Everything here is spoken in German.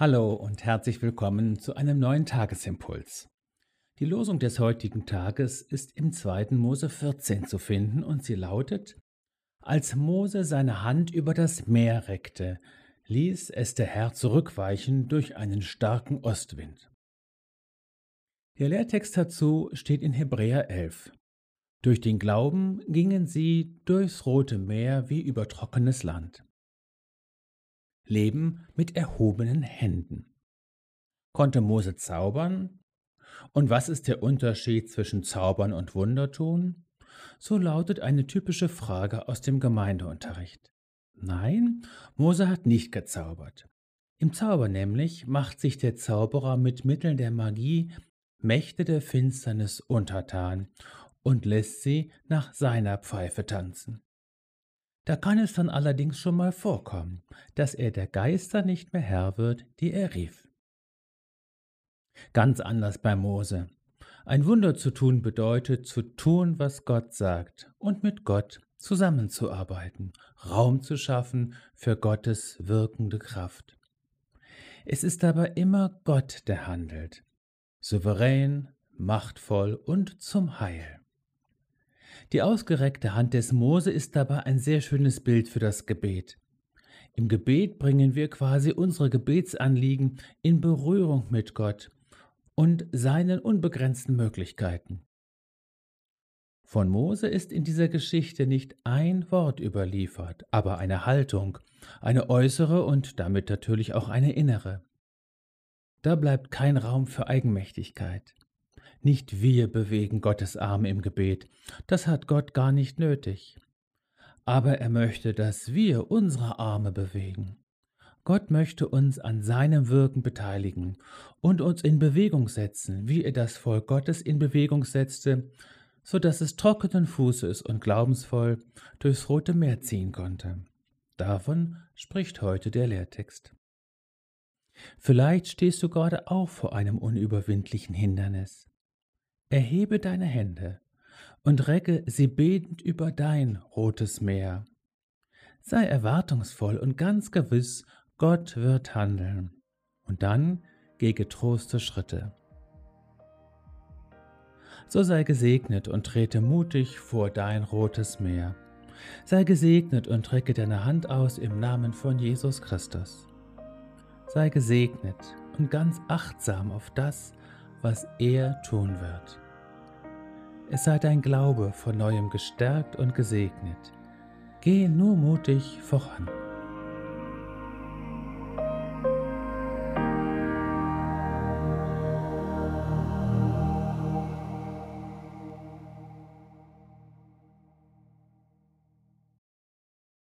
Hallo und herzlich willkommen zu einem neuen Tagesimpuls. Die Losung des heutigen Tages ist im 2. Mose 14 zu finden und sie lautet: Als Mose seine Hand über das Meer reckte, ließ es der Herr zurückweichen durch einen starken Ostwind. Der Lehrtext dazu steht in Hebräer 11. Durch den Glauben gingen sie durchs Rote Meer wie über trockenes Land. Leben mit erhobenen Händen. Konnte Mose zaubern? Und was ist der Unterschied zwischen Zaubern und Wundertun? So lautet eine typische Frage aus dem Gemeindeunterricht. Nein, Mose hat nicht gezaubert. Im Zauber nämlich macht sich der Zauberer mit Mitteln der Magie Mächte der Finsternis untertan und lässt sie nach seiner Pfeife tanzen. Da kann es dann allerdings schon mal vorkommen, dass er der Geister nicht mehr Herr wird, die er rief. Ganz anders bei Mose. Ein Wunder zu tun bedeutet zu tun, was Gott sagt und mit Gott zusammenzuarbeiten, Raum zu schaffen für Gottes wirkende Kraft. Es ist aber immer Gott, der handelt, souverän, machtvoll und zum Heil. Die ausgereckte Hand des Mose ist dabei ein sehr schönes Bild für das Gebet. Im Gebet bringen wir quasi unsere Gebetsanliegen in Berührung mit Gott und seinen unbegrenzten Möglichkeiten. Von Mose ist in dieser Geschichte nicht ein Wort überliefert, aber eine Haltung, eine äußere und damit natürlich auch eine innere. Da bleibt kein Raum für Eigenmächtigkeit. Nicht wir bewegen Gottes Arme im Gebet, das hat Gott gar nicht nötig. Aber er möchte, dass wir unsere Arme bewegen. Gott möchte uns an seinem Wirken beteiligen und uns in Bewegung setzen, wie er das Volk Gottes in Bewegung setzte, so dass es trockenen Fußes und glaubensvoll durchs Rote Meer ziehen konnte. Davon spricht heute der Lehrtext. Vielleicht stehst du gerade auch vor einem unüberwindlichen Hindernis. Erhebe deine Hände und recke sie betend über dein rotes Meer. Sei erwartungsvoll und ganz gewiss, Gott wird handeln. Und dann geh getroste Schritte. So sei gesegnet und trete mutig vor dein rotes Meer. Sei gesegnet und recke deine Hand aus im Namen von Jesus Christus. Sei gesegnet und ganz achtsam auf das, was er tun wird. Es sei dein Glaube von neuem gestärkt und gesegnet. Gehe nur mutig voran.